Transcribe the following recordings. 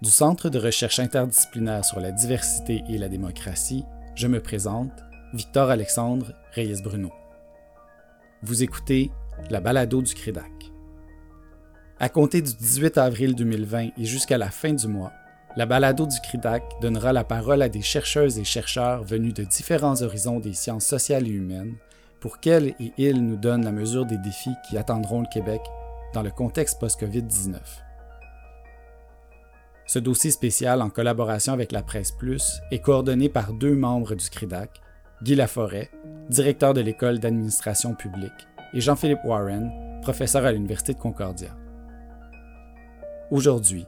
Du Centre de recherche interdisciplinaire sur la diversité et la démocratie, je me présente, Victor Alexandre Reyes-Bruno. Vous écoutez la balado du CREDAC. À compter du 18 avril 2020 et jusqu'à la fin du mois, la balado du CRIDAC donnera la parole à des chercheuses et chercheurs venus de différents horizons des sciences sociales et humaines pour qu'elles et ils nous donnent la mesure des défis qui attendront le Québec dans le contexte post-COVID-19. Ce dossier spécial, en collaboration avec la Presse Plus, est coordonné par deux membres du CRIDAC, Guy Laforêt, directeur de l'École d'administration publique, et Jean-Philippe Warren, professeur à l'Université de Concordia. Aujourd'hui,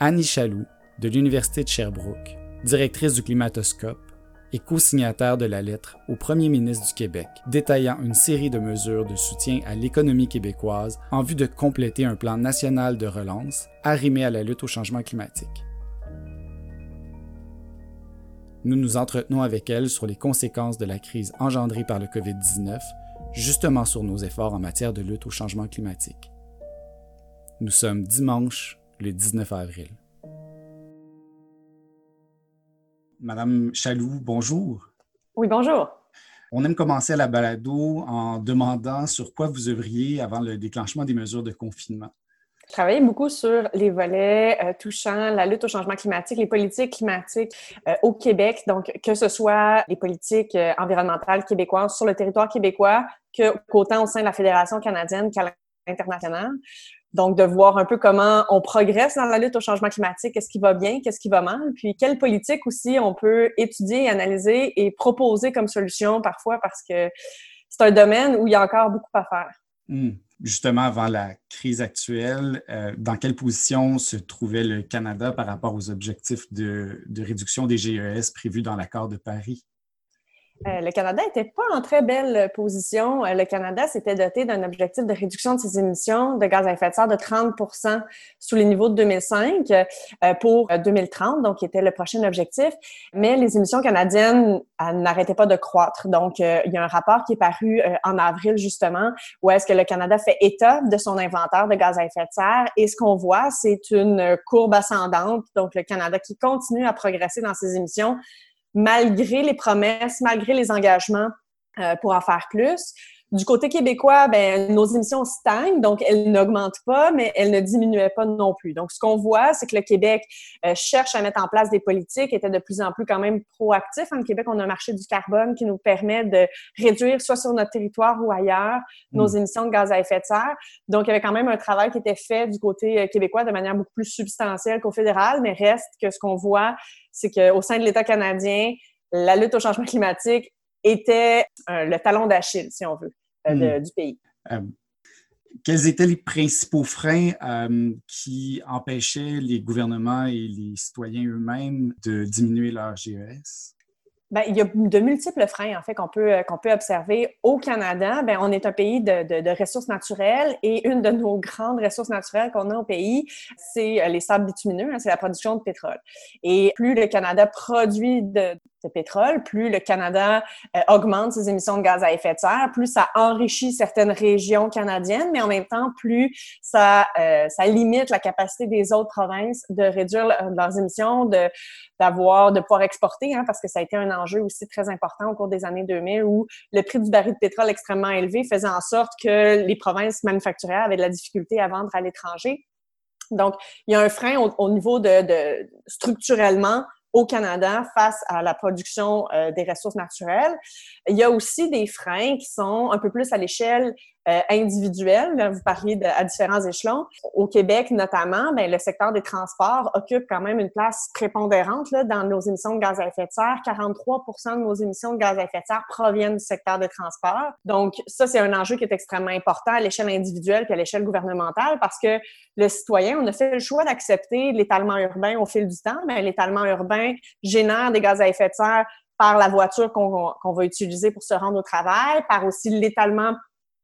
Annie Chaloux, de l'Université de Sherbrooke, directrice du Climatoscope, et co-signataire de la lettre au premier ministre du Québec, détaillant une série de mesures de soutien à l'économie québécoise en vue de compléter un plan national de relance arrimé à la lutte au changement climatique. Nous nous entretenons avec elle sur les conséquences de la crise engendrée par le COVID-19, justement sur nos efforts en matière de lutte au changement climatique. Nous sommes dimanche, le 19 avril. Madame Chaloux, bonjour. Oui, bonjour. On aime commencer à la balado en demandant sur quoi vous œuvriez avant le déclenchement des mesures de confinement. Je travaillais beaucoup sur les volets euh, touchant la lutte au changement climatique, les politiques climatiques euh, au Québec, donc que ce soit les politiques euh, environnementales québécoises sur le territoire québécois, qu'autant au sein de la Fédération canadienne qu'à l'international. Donc, de voir un peu comment on progresse dans la lutte au changement climatique, qu'est-ce qui va bien, qu'est-ce qui va mal, puis quelles politiques aussi on peut étudier, analyser et proposer comme solution parfois parce que c'est un domaine où il y a encore beaucoup à faire. Hmm. Justement, avant la crise actuelle, euh, dans quelle position se trouvait le Canada par rapport aux objectifs de réduction des GES prévus dans l'accord de Paris? Euh, le Canada n'était pas en très belle position. Euh, le Canada s'était doté d'un objectif de réduction de ses émissions de gaz à effet de serre de 30% sous les niveaux de 2005 euh, pour 2030, donc qui était le prochain objectif. Mais les émissions canadiennes n'arrêtaient pas de croître. Donc, il y a un rapport qui est paru en avril justement où est-ce que le Canada fait état de son inventaire de gaz à effet de serre et ce qu'on voit, c'est une courbe ascendante. Donc, le Canada qui continue à progresser dans ses émissions malgré les promesses, malgré les engagements euh, pour en faire plus. Du côté québécois, ben, nos émissions stagnent, donc elles n'augmentent pas, mais elles ne diminuaient pas non plus. Donc, ce qu'on voit, c'est que le Québec euh, cherche à mettre en place des politiques, était de plus en plus quand même proactif. En Québec, on a un marché du carbone qui nous permet de réduire, soit sur notre territoire ou ailleurs, nos hmm. émissions de gaz à effet de serre. Donc, il y avait quand même un travail qui était fait du côté euh, québécois de manière beaucoup plus substantielle qu'au fédéral, mais reste que ce qu'on voit, c'est qu'au sein de l'État canadien, la lutte au changement climatique était euh, le talon d'Achille, si on veut, euh, hmm. du pays. Euh, quels étaient les principaux freins qui empêchaient les gouvernements et les citoyens eux-mêmes de diminuer leur GES? Bien, il y a de multiples freins, en fait, qu'on peut, qu'on peut observer. Au Canada, bien, on est un pays de, de, de, ressources naturelles et une de nos grandes ressources naturelles qu'on a au pays, c'est les sables bitumineux, hein, c'est la production de pétrole. Et plus le Canada produit de, de pétrole, plus le Canada euh, augmente ses émissions de gaz à effet de serre, plus ça enrichit certaines régions canadiennes, mais en même temps, plus ça, euh, ça limite la capacité des autres provinces de réduire leurs émissions, de d'avoir, de pouvoir exporter, hein, parce que ça a été un enjeu aussi très important au cours des années 2000 où le prix du baril de pétrole extrêmement élevé faisait en sorte que les provinces manufacturières avaient de la difficulté à vendre à l'étranger. Donc, il y a un frein au, au niveau de, de structurellement au Canada face à la production euh, des ressources naturelles. Il y a aussi des freins qui sont un peu plus à l'échelle euh, individuelle. Vous parliez de, à différents échelons. Au Québec, notamment, ben, le secteur des transports occupe quand même une place prépondérante là, dans nos émissions de gaz à effet de serre. 43 de nos émissions de gaz à effet de serre proviennent du secteur des transports. Donc, ça, c'est un enjeu qui est extrêmement important à l'échelle individuelle et à l'échelle gouvernementale parce que le citoyen, on a fait le choix d'accepter l'étalement urbain au fil du temps. Mais l'étalement urbain génère des gaz à effet de serre par la voiture qu'on va utiliser pour se rendre au travail, par aussi l'étalement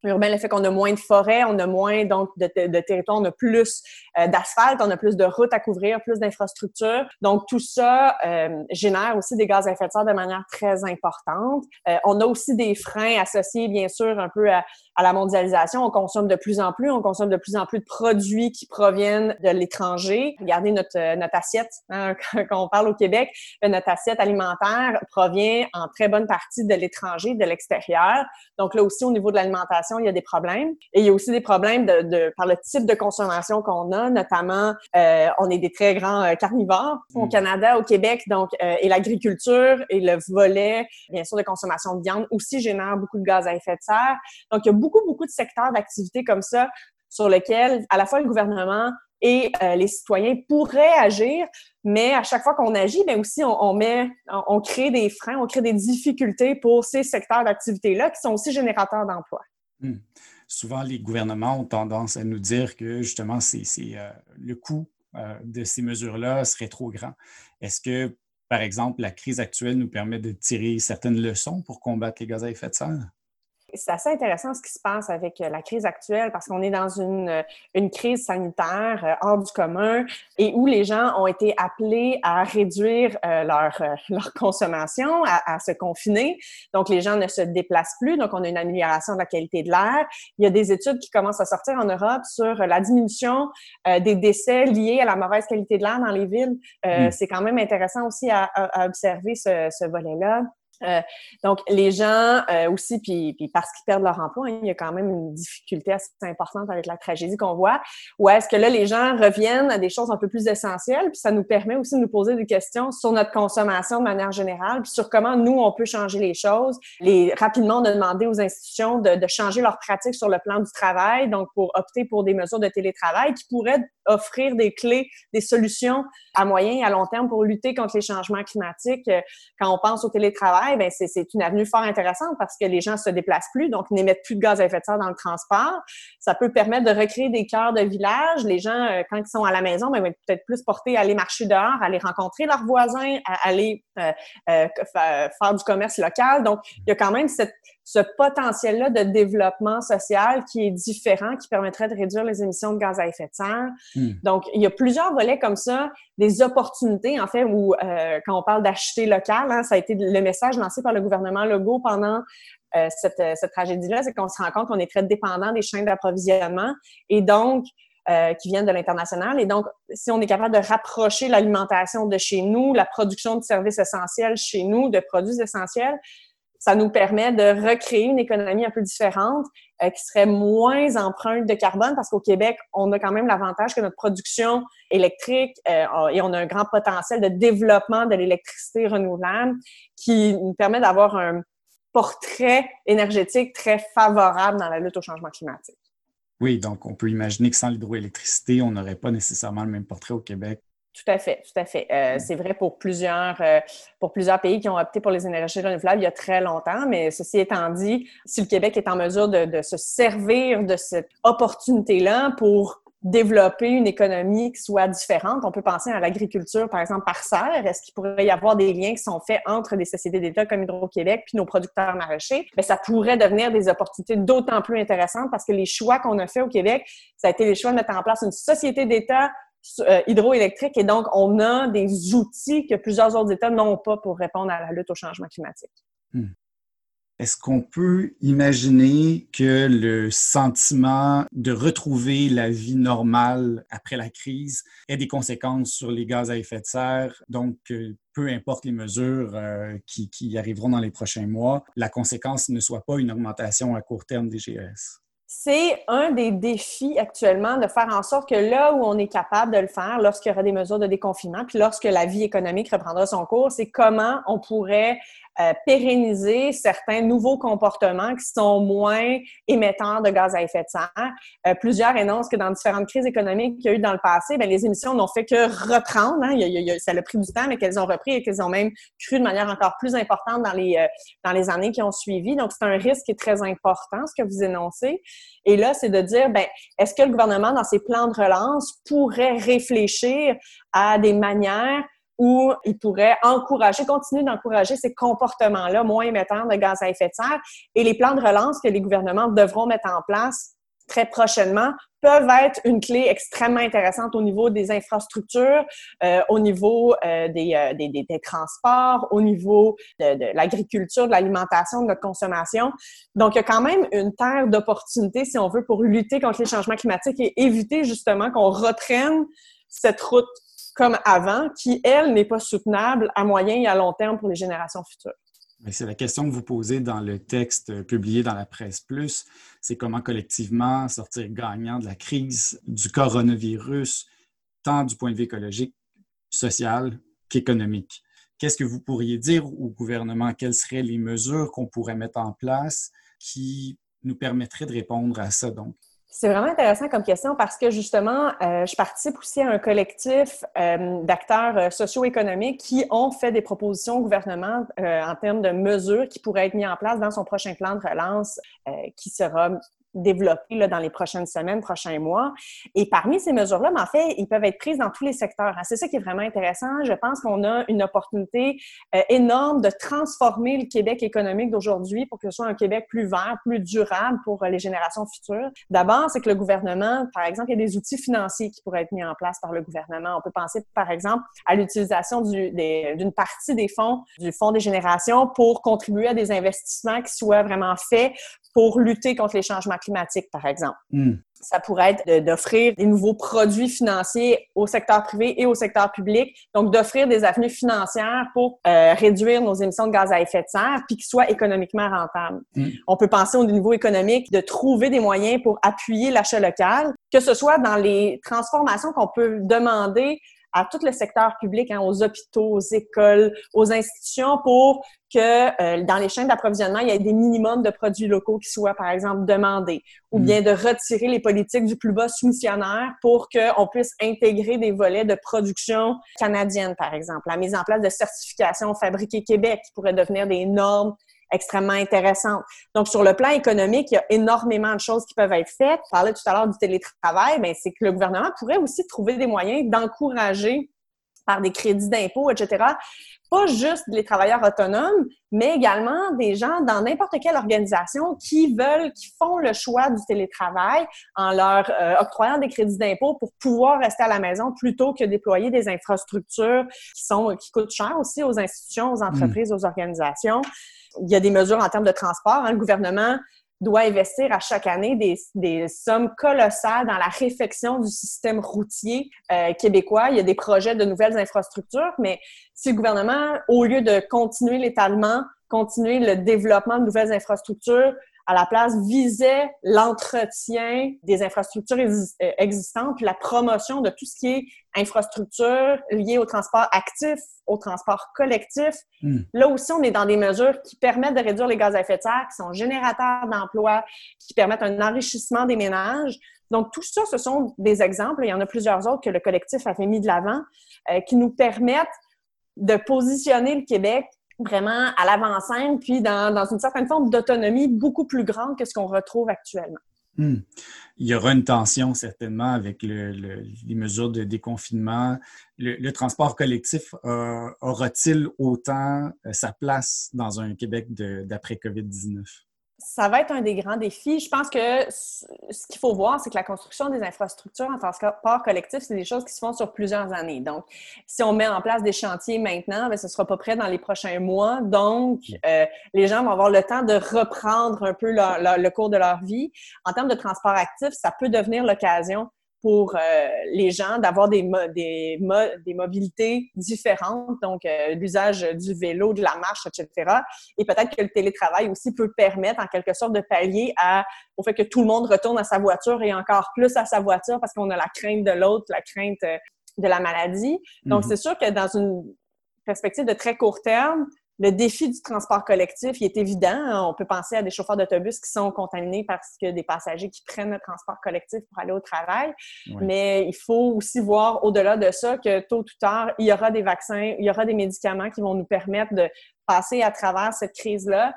urbain, le fait qu'on a moins de forêts, on a moins donc de, de territoire, on a plus euh, d'asphalte, on a plus de routes à couvrir, plus d'infrastructures. Donc tout ça euh, génère aussi des gaz à effet de serre de manière très importante. Euh, on a aussi des freins associés bien sûr un peu à, à, la mondialisation. On consomme de plus en plus, on consomme de plus en plus de produits qui proviennent de l'étranger. Regardez notre notre assiette hein, quand on parle au Québec, notre assiette alimentaire provient en très bonne partie de l'étranger, de l'extérieur. Donc là aussi au niveau de l'alimentation il y a des problèmes. Et il y a aussi des problèmes de, par le type de consommation qu'on a, notamment, euh, on est des très grands euh, carnivores au mm. Canada, au Québec, donc, euh, et l'agriculture et le volet, bien sûr, de consommation de viande aussi génère beaucoup de gaz à effet de serre. Donc, il y a beaucoup, beaucoup de secteurs d'activité comme ça sur lesquels, à la fois le gouvernement et les citoyens pourraient agir, mais à chaque fois qu'on agit, bien aussi on, met, on, crée des freins, on crée des difficultés pour ces secteurs d'activité-là qui sont aussi générateurs d'emplois. Hmm. Souvent, les gouvernements ont tendance à nous dire que justement, c'est, euh, le coût euh, de ces mesures-là serait trop grand. Est-ce que, par exemple, la crise actuelle nous permet de tirer certaines leçons pour combattre les gaz à effet de serre? C'est assez intéressant ce qui se passe avec euh, la crise actuelle parce qu'on est dans une, euh, une crise sanitaire euh, hors du commun et où les gens ont été appelés à réduire leur, leur consommation, à, se confiner. Donc, les gens ne se déplacent plus. Donc, on a une amélioration de la qualité de l'air. Il y a des études qui commencent à sortir en Europe sur la diminution des décès liés à la mauvaise qualité de l'air dans les villes. Mm. C'est quand même intéressant aussi à, à observer ce, ce volet-là. Euh, donc, les gens euh, aussi, puis, parce qu'ils perdent leur emploi, hein, il y a quand même une difficulté assez importante avec la tragédie qu'on voit. Ou est-ce que là, les gens reviennent à des choses un peu plus essentielles, puis ça nous permet aussi de nous poser des questions sur notre consommation de manière générale, puis sur comment nous, on peut changer les choses. Rapidement, on a demandé aux institutions de, de changer leurs pratiques sur le plan du travail, donc pour opter pour des mesures de télétravail qui pourraient offrir des clés, des solutions à moyen et à long terme pour lutter contre les changements climatiques. Euh, quand on pense au télétravail, ben c'est une avenue fort intéressante parce que les gens se déplacent plus, donc n'émettent plus de gaz à effet de serre dans le transport. Ça peut permettre de recréer des cœurs de village. Les gens, euh, quand ils sont à la maison, ben, vont être peut-être plus portés à aller marcher dehors, à aller rencontrer leurs voisins, à aller euh, faire du commerce local. Donc, il y a quand même cette ce potentiel-là de développement social qui est différent, qui permettrait de réduire les émissions de gaz à effet de serre. Hmm. Donc, il y a plusieurs volets comme ça, des opportunités, en fait, où euh, quand on parle d'acheter local, hein, ça a été le message lancé par le gouvernement Legault pendant euh, cette, cette tragédie-là, c'est qu'on se rend compte qu'on est très dépendant des chaînes d'approvisionnement et donc euh, qui viennent de l'international. Et donc, si on est capable de rapprocher l'alimentation de chez nous, la production de services essentiels chez nous, de produits essentiels, ça nous permet de recréer une économie un peu différente euh, qui serait moins empreinte de carbone parce qu'au Québec, on a quand même l'avantage que notre production électrique euh, et on a un grand potentiel de développement de l'électricité renouvelable qui nous permet d'avoir un portrait énergétique très favorable dans la lutte au changement climatique. Oui, donc on peut imaginer que sans l'hydroélectricité, on n'aurait pas nécessairement le même portrait au Québec tout à fait, tout à fait. Euh, c'est vrai pour plusieurs, euh, pour plusieurs pays qui ont opté pour les énergies renouvelables il y a très longtemps, mais ceci étant dit, si le Québec est en mesure de, de se servir de cette opportunité-là pour développer une économie qui soit différente. On peut penser à l'agriculture, par exemple, par serre. Est-ce qu'il pourrait y avoir des liens qui sont faits entre des sociétés d'État comme Hydro-Québec puis nos producteurs maraîchers? Mais ça pourrait devenir des opportunités d'autant plus intéressantes parce que les choix qu'on a fait au Québec, ça a été les choix de mettre en place une société d'État euh, hydroélectrique et donc on a des outils que plusieurs autres États n'ont pas pour répondre à la lutte au changement climatique. Hmm. Est-ce qu'on peut imaginer que le sentiment de retrouver la vie normale après la crise ait des conséquences sur les gaz à effet de serre? Donc, peu importe les mesures euh, qui, qui, arriveront dans les prochains mois, la conséquence ne soit pas une augmentation à court terme des GES? C'est un des défis actuellement de faire en sorte que là où on est capable de le faire, lorsqu'il y aura des mesures de déconfinement, puis lorsque la vie économique reprendra son cours, c'est comment on pourrait euh, pérenniser certains nouveaux comportements qui sont moins émetteurs de gaz à effet de serre. Euh, plusieurs énoncent que dans différentes crises économiques qu'il y a eu dans le passé, bien, les émissions n'ont fait que reprendre. Hein. Y a, ça a pris du temps, mais qu'elles ont repris et qu'elles ont même cru de manière encore plus importante dans les, euh, dans les années qui ont suivi. Donc, c'est un risque qui est très important, ce que vous énoncez. Et là, c'est de dire, ben, est-ce que le gouvernement, dans ses plans de relance, pourrait réfléchir à des manières où il pourrait encourager, continuer d'encourager ces comportements-là moins émetteurs de gaz à effet de serre. Et les plans de relance que les gouvernements devront mettre en place très prochainement peuvent être une clé extrêmement intéressante au niveau des infrastructures, euh, au niveau euh, des, euh, des, des, transports, au niveau de, de l'agriculture, de l'alimentation, de notre consommation. Donc, il y a quand même une terre d'opportunités, si on veut, pour lutter contre les changements climatiques et éviter justement qu'on reprenne cette route comme avant, qui, elle, n'est pas soutenable à moyen et à long terme pour les générations futures. C'est la question que vous posez dans le texte euh, publié dans la presse plus, c'est comment collectivement sortir gagnant de la crise du coronavirus, tant du point de vue écologique, social qu'économique. Qu'est-ce que vous pourriez dire au gouvernement? Quelles seraient les mesures qu'on pourrait mettre en place qui nous permettraient de répondre à ça? Donc, c'est vraiment intéressant comme question parce que justement, euh, je participe aussi à un collectif euh, d'acteurs euh, socio-économiques qui ont fait des propositions au gouvernement en termes de mesures qui pourraient être mises en place dans son prochain plan de relance qui sera développer là, dans les prochaines semaines, prochains mois. Et parmi ces mesures-là, en fait, ils peuvent être prises dans tous les secteurs. C'est ça qui est vraiment intéressant. Je pense qu'on a une opportunité euh, énorme de transformer le Québec économique d'aujourd'hui pour que ce soit un Québec plus vert, plus durable pour euh, les générations futures. D'abord, c'est que le gouvernement, par exemple, il y a des outils financiers qui pourraient être mis en place par le gouvernement. On peut penser, par exemple, à l'utilisation d'une partie des fonds du Fonds des générations pour contribuer à des investissements qui soient vraiment faits pour lutter contre les changements climatiques, par exemple. Hmm. Ça pourrait être d'offrir des nouveaux produits financiers au secteur privé et au secteur public, donc d'offrir des avenues financières pour euh, réduire nos émissions de gaz à effet de serre, puis qu'ils soient économiquement rentables. Hmm. On peut penser au niveau économique de trouver des moyens pour appuyer l'achat local, que ce soit dans les transformations qu'on peut demander à tout le secteur public, hein, aux hôpitaux, aux écoles, aux institutions, pour que euh, dans les chaînes d'approvisionnement, il y ait des minimums de produits locaux qui soient, par exemple, demandés, ou mm. bien de retirer les politiques du plus bas soumissionnaire pour qu'on puisse intégrer des volets de production canadienne, par exemple. La mise en place de certifications fabriquées Québec qui pourraient devenir des normes extrêmement intéressante. Donc, sur le plan économique, il y a énormément de choses qui peuvent être faites. Je parlais tout à l'heure du télétravail, mais c'est que le gouvernement pourrait aussi trouver des moyens d'encourager par des crédits d'impôt, etc., pas juste les travailleurs autonomes, mais également des gens dans n'importe quelle organisation qui veulent, qui font le choix du télétravail en leur euh, octroyant des crédits d'impôt pour pouvoir rester à la maison plutôt que déployer des infrastructures qui sont qui coûtent cher aussi aux institutions, aux entreprises, mmh. aux organisations il y a des mesures en termes de transport. Hein. Le gouvernement doit investir à chaque année des, des, sommes colossales dans la réfection du système routier euh, québécois. Il y a des projets de nouvelles infrastructures, mais si le gouvernement, au lieu de continuer l'étalement, continuer le développement de nouvelles infrastructures, à la place, visait l'entretien des infrastructures euh, existantes, puis la promotion de tout ce qui est infrastructure liée au transport actif, au transport collectif. Hmm. Là aussi, on est dans des mesures qui permettent de réduire les gaz à effet de serre, qui sont générateurs d'emplois, qui permettent un enrichissement des ménages. Donc, tout ça, ce sont des exemples. Il y en a plusieurs autres que le collectif avait mis de l'avant, euh, qui nous permettent de positionner le Québec vraiment à l'avant-scène, puis dans, dans, une certaine forme d'autonomie beaucoup plus grande que ce qu'on retrouve actuellement. Hmm. Il y aura une tension certainement avec le, les mesures de déconfinement. Le, transport collectif aura-t-il autant euh, sa place dans un Québec d'après COVID-19? Ça va être un des grands défis. Je pense que ce qu'il faut voir, c'est que la construction des infrastructures en transport collectif, c'est des choses qui se font sur plusieurs années. Donc, si on met en place des chantiers maintenant, bien, ce ne sera pas prêt dans les prochains mois. Donc, euh, les gens vont avoir le temps de reprendre un peu le cours de leur vie. En termes de transport actif, ça peut devenir l'occasion pour euh, les gens d'avoir des, des, des mobilités différentes, donc euh, l'usage du vélo, de la marche, etc. Et peut-être que le télétravail aussi peut permettre en quelque sorte de pallier à, au fait que tout le monde retourne à sa voiture et encore plus à sa voiture parce qu'on a la crainte de l'autre, la crainte euh, de la maladie. Donc, mm-hmm. c'est sûr que dans une perspective de très court terme, le défi du transport collectif, il est évident. Hein. On peut penser à des chauffeurs d'autobus qui sont contaminés parce que des passagers qui prennent le transport collectif pour aller au travail. Mais il faut aussi voir au-delà de ça que tôt ou tard, il y aura des vaccins, il y aura des médicaments qui vont nous permettre de passer à travers cette crise-là.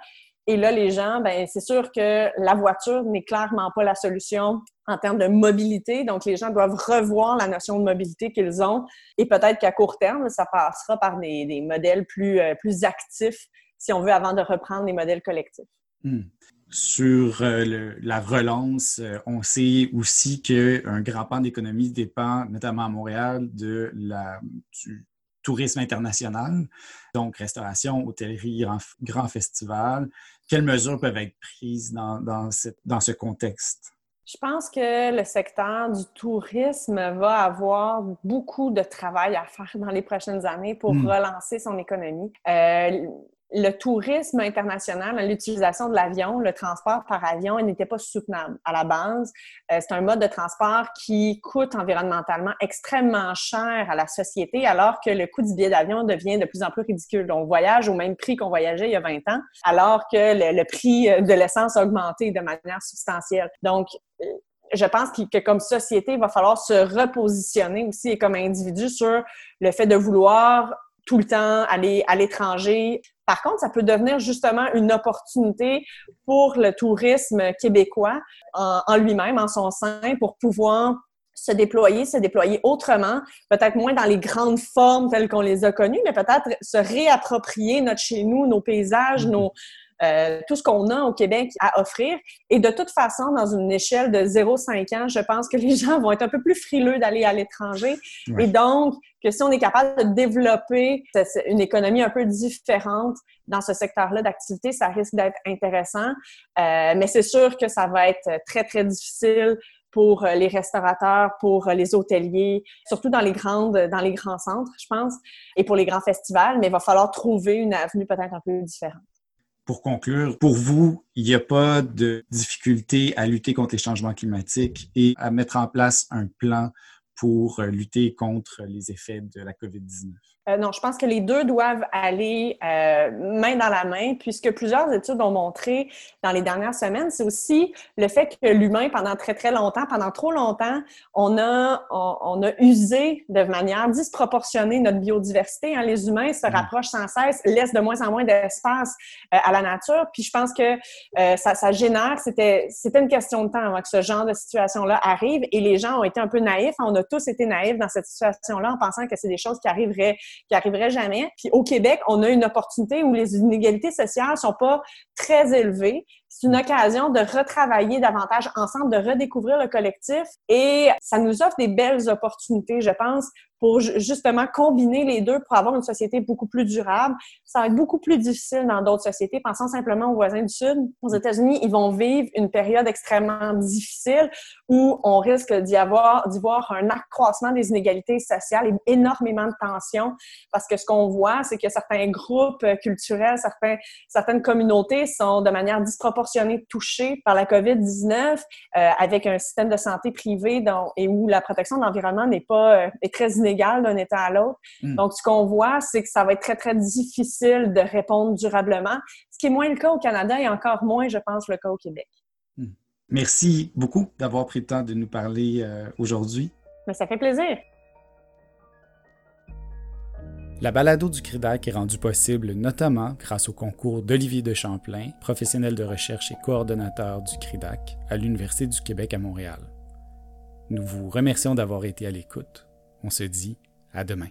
Et là, les gens, ben c'est sûr que la voiture n'est clairement pas la solution en termes de mobilité. Donc, les gens doivent revoir la notion de mobilité qu'ils ont. Et peut-être qu'à court terme, ça passera par des, modèles plus, euh, plus actifs, si on veut, avant de reprendre les modèles collectifs. Hmm. Sur euh, la relance, euh, on sait aussi qu'un grand pan d'économie dépend, notamment à Montréal, de du tourisme international, donc restauration, hôtellerie, grand, grand festival. Quelles mesures peuvent être prises dans, dans, dans ce contexte? Je pense que le secteur du tourisme va avoir beaucoup de travail à faire dans les prochaines années pour hmm. relancer son économie. Euh, le tourisme international, l'utilisation de l'avion, le transport par avion, n'était pas soutenable à la base. Euh, c'est un mode de transport qui coûte environnementalement extrêmement cher à la société, alors que le coût du billet d'avion devient de plus en plus ridicule. On voyage au même prix qu'on voyageait il y a 20 ans, alors que le, prix de l'essence a augmenté de manière substantielle. Donc, je pense que comme société, il va falloir se repositionner aussi et comme individu sur le fait de vouloir tout le temps aller à l'étranger. Par contre, ça peut devenir justement une opportunité pour le tourisme québécois en, lui-même, en son sein, pour pouvoir se déployer, se déployer autrement, peut-être moins dans les grandes formes telles qu'on les a connues, mais peut-être se réapproprier notre chez nous, nos paysages, mm-hmm. nos, euh, tout ce qu'on a au Québec à offrir. Et de toute façon, dans une échelle de 0-5 ans, je pense que les gens vont être un peu plus frileux d'aller à l'étranger. Et donc, que si on est capable de développer une économie un peu différente dans ce secteur-là d'activité, ça risque d'être intéressant. Euh, mais c'est sûr que ça va être très, très difficile pour les restaurateurs, pour les hôteliers, surtout dans les grandes, dans les grands centres, je pense, et pour les grands festivals, mais il va falloir trouver une avenue peut-être un peu différente pour conclure, pour vous, il n'y a pas de difficulté à lutter contre les changements climatiques et à mettre en place un plan pour lutter contre les effets de la COVID-19? Euh, non, je pense que les deux doivent aller euh, main dans la main, puisque plusieurs études ont montré dans les dernières semaines, c'est aussi le fait que l'humain, pendant très, très longtemps, pendant trop longtemps, on a, on, a usé de manière disproportionnée notre biodiversité. Hein. Les humains se mm. rapprochent sans cesse, laissent de moins en moins d'espace euh, à la nature. Puis je pense que ça, ça génère, c'était une question de temps avant que ce genre de situation-là arrive. Et les gens ont été un peu naïfs. On a tous été naïfs dans cette situation-là en pensant que c'est des choses qui arriveraient qui arriverait jamais. Puis au Québec, on a une opportunité où les inégalités sociales sont pas très élevées. C'est une occasion de retravailler davantage ensemble, de redécouvrir le collectif et ça nous offre des belles opportunités, je pense, pour justement combiner les deux pour avoir une société beaucoup plus durable. Ça va être beaucoup plus difficile dans d'autres sociétés. Pensons simplement aux voisins du Sud. Aux États-Unis, ils vont vivre une période extrêmement difficile où on risque d'y avoir, d'y voir un accroissement des inégalités sociales et énormément de tensions parce que ce qu'on voit, c'est que certains groupes culturels, certains, certaines communautés sont de manière disproportionnée touchées par la COVID-19 euh, avec un système de santé privé dont, et où la protection de l'environnement n'est pas, euh, est très d'un État à l'autre. Hmm. Donc, ce qu'on voit, c'est que ça va être très, très difficile de répondre durablement, ce qui est moins le cas au Canada et encore moins, je pense, le cas au Québec. Hmm. Merci beaucoup d'avoir pris le temps de nous parler euh, aujourd'hui. Mais ça fait plaisir. La balado du CRIDAC est rendue possible notamment grâce au concours d'Olivier de Champlain, professionnel de recherche et coordonnateur du CRIDAC à l'Université du Québec à Montréal. Nous vous remercions d'avoir été à l'écoute. On se dit à demain.